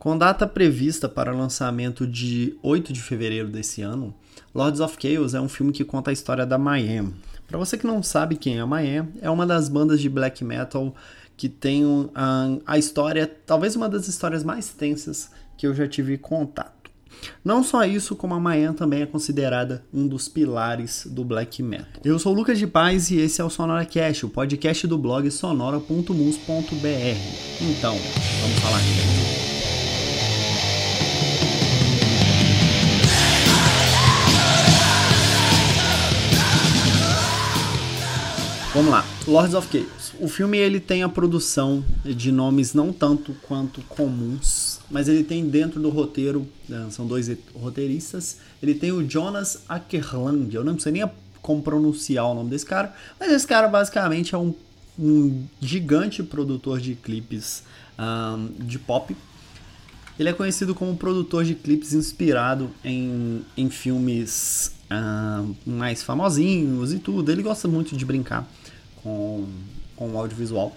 Com data prevista para lançamento de 8 de fevereiro desse ano, Lords of Chaos é um filme que conta a história da Mayhem. Para você que não sabe quem é a Mayhem, é uma das bandas de black metal que tem a, a história, talvez uma das histórias mais tensas que eu já tive contato. Não só isso, como a Mayan também é considerada um dos pilares do black metal. Eu sou Lucas de Paz e esse é o SonoraCast, o podcast do blog sonora.mus.br. Então, vamos falar aqui. Lords of Chaos. O filme ele tem a produção de nomes não tanto quanto comuns, mas ele tem dentro do roteiro, né, são dois roteiristas, ele tem o Jonas Ackerland, eu não sei nem como pronunciar o nome desse cara, mas esse cara basicamente é um, um gigante produtor de clipes um, de pop. Ele é conhecido como produtor de clipes inspirado em, em filmes uh, mais famosinhos e tudo. Ele gosta muito de brincar com, com o audiovisual.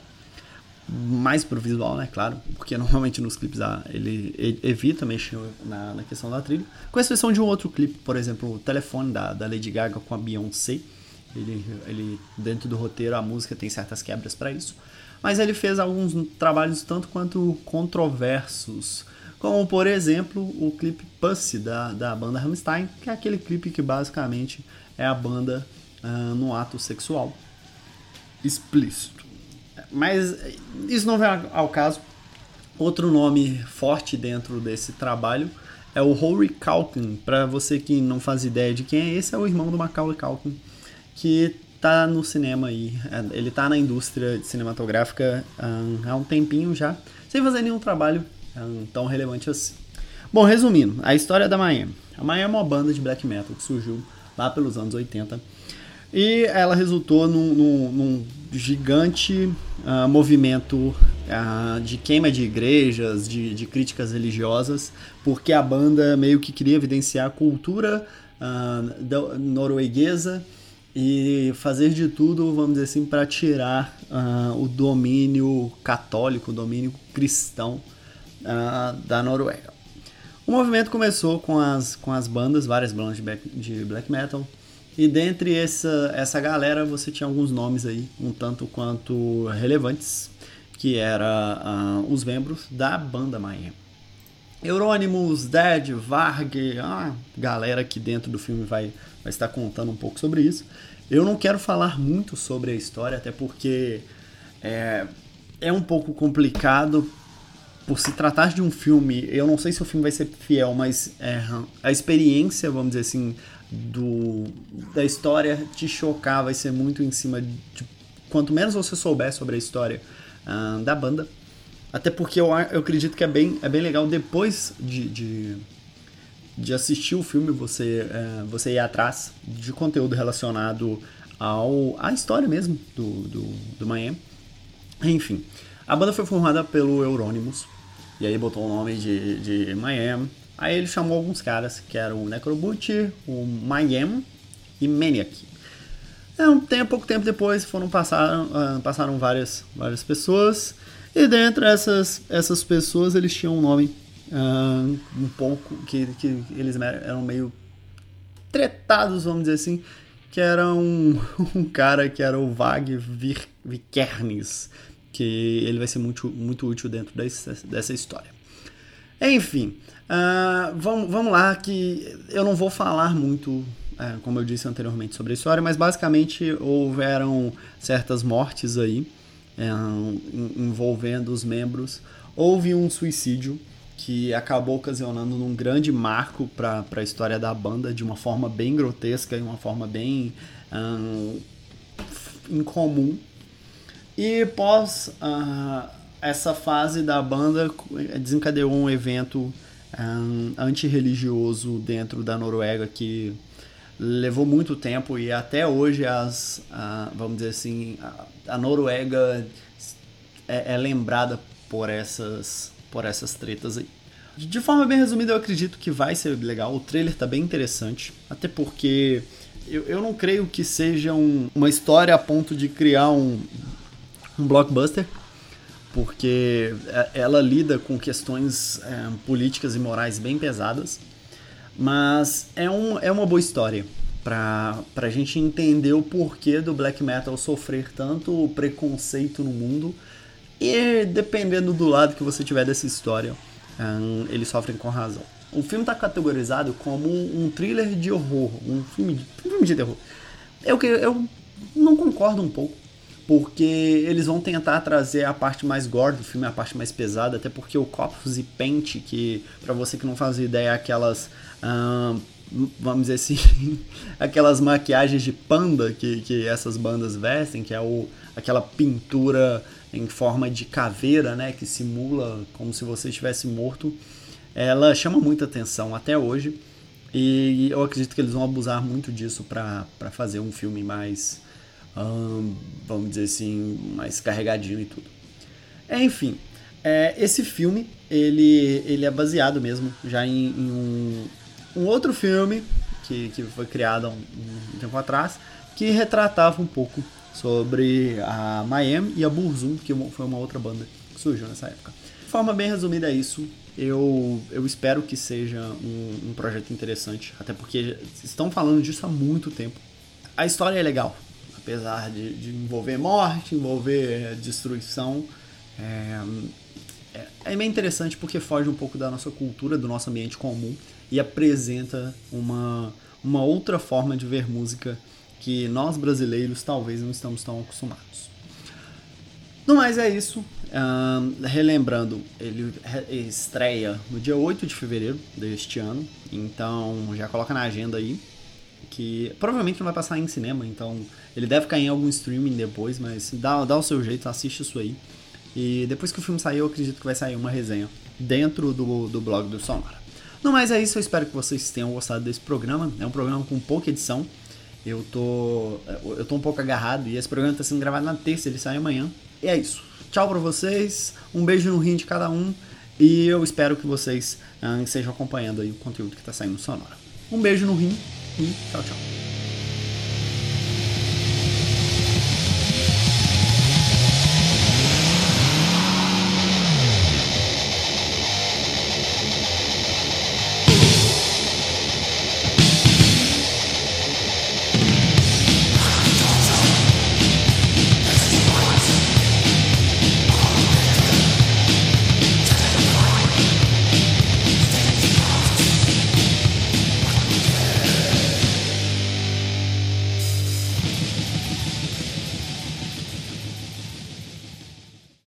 Mais pro visual, né? Claro, porque normalmente nos clipes ah, ele evita mexer na, na questão da trilha. Com exceção de um outro clipe, por exemplo, o telefone da, da Lady Gaga com a Beyoncé. Ele, ele, dentro do roteiro, a música tem certas quebras para isso. Mas ele fez alguns trabalhos tanto quanto controversos como por exemplo o clipe Pussy da, da banda Rammstein, que é aquele clipe que basicamente é a banda uh, no ato sexual explícito. Mas isso não vem ao caso. Outro nome forte dentro desse trabalho é o Rory Culkin. Para você que não faz ideia de quem é, esse é o irmão do Macaulay Culkin, que tá no cinema aí. É, ele tá na indústria cinematográfica um, há um tempinho já, sem fazer nenhum trabalho um, tão relevante assim. Bom, resumindo, a história da Miami. A Miami é uma banda de black metal que surgiu lá pelos anos 80 e ela resultou num, num, num gigante uh, movimento uh, de queima de igrejas, de, de, críticas religiosas, porque a banda meio que queria evidenciar a cultura uh, norueguesa e fazer de tudo, vamos dizer assim, para tirar o domínio católico, o domínio cristão da Noruega. O movimento começou com as, com as bandas, várias bandas de black, de black metal, e dentre essa, essa galera você tinha alguns nomes aí, um tanto quanto relevantes, que eram uh, os membros da banda Mayhem. Eurônimos, Dead, Varg, a galera aqui dentro do filme vai, vai estar contando um pouco sobre isso. Eu não quero falar muito sobre a história, até porque é, é um pouco complicado por se tratar de um filme. Eu não sei se o filme vai ser fiel, mas é, a experiência, vamos dizer assim, do, da história te chocar vai ser muito em cima de. Quanto menos você souber sobre a história uh, da banda. Até porque eu, eu acredito que é bem, é bem legal depois de, de, de assistir o filme você, uh, você ir atrás de conteúdo relacionado ao, à história mesmo do, do, do Miami. Enfim, a banda foi formada pelo Euronymous, e aí botou o nome de, de Miami. Aí ele chamou alguns caras, que eram o Necrobutcher, o Mayhem e Maniac. É, um tempo, pouco tempo depois foram passaram, uh, passaram várias, várias pessoas. E dentre essas, essas pessoas eles tinham um nome uh, um pouco que, que eles eram meio tretados, vamos dizer assim, que era um, um cara que era o Vag Vikernes, que ele vai ser muito, muito útil dentro desse, dessa história. Enfim, uh, vamos, vamos lá, que eu não vou falar muito, uh, como eu disse anteriormente, sobre a história, mas basicamente houveram certas mortes aí uh, envolvendo os membros. Houve um suicídio que acabou ocasionando um grande marco para a história da banda de uma forma bem grotesca e uma forma bem incomum. E pós uh, essa fase da banda desencadeou um evento um, antirreligioso dentro da Noruega que levou muito tempo e até hoje as uh, vamos dizer assim a, a Noruega é, é, lembrada por essas por essas tretas aí. De forma bem resumida eu acredito que vai ser legal. O trailer tá bem interessante até porque eu, eu não creio que seja um, uma história a ponto de criar um, um blockbuster porque é, ela lida com questões é, políticas e morais bem pesadas, mas é, um, é uma boa história para a gente entender o porquê do black metal sofrer tanto preconceito no mundo e dependendo do lado que você tiver dessa história, um, eles sofrem com razão. O filme está categorizado como um thriller de horror, um filme de, um filme de terror. Eu, eu não concordo um pouco porque eles vão tentar trazer a parte mais gore do filme, a parte mais pesada, até porque o Corpus e Paint, que para você que não faz ideia, é aquelas, vamos dizer assim, aquelas maquiagens de panda que, que essas bandas vestem, que é o, aquela pintura em forma de caveira, né, que simula como se você estivesse morto, ela chama muita atenção até hoje. E eu acredito que eles vão abusar muito disso para fazer um filme mais vamos dizer assim, mais carregadinho e tudo. É, enfim, é, esse filme ele, ele é baseado mesmo já em, em um, um, outro filme que, que foi criado há um, um, tempo atrás que retratava um pouco sobre a Miami e a Burzum, que foi uma outra banda que surgiu nessa época. De forma bem resumida é isso. Eu, eu espero que seja um, um projeto interessante, até porque estão falando disso há muito tempo. A história é legal, apesar de, de envolver morte, envolver destruição. É, é, é bem interessante porque foge um pouco da nossa cultura, do nosso ambiente comum e apresenta uma, uma outra forma de ver música que nós brasileiros talvez não estamos tão acostumados. No mais é isso. Relembrando, ele estreia no dia 8 de fevereiro deste ano, então já coloca na agenda aí que provavelmente não vai passar em cinema, então ele deve cair em algum streaming depois, mas dá, dá o seu jeito, assiste isso aí. E depois que o filme sair, eu acredito que vai sair uma resenha dentro do, do blog do Sonora. No mais é isso, eu espero que vocês tenham gostado desse programa. É um programa com pouca edição. Eu tô, eu tô um pouco agarrado e esse programa está sendo gravado na terça, ele sai amanhã. E é isso. Tchau pra vocês, um beijo no rim de cada um e eu espero que vocês uh, estejam acompanhando aí o conteúdo que está saindo no Sonora. Um beijo no rim e tchau, tchau.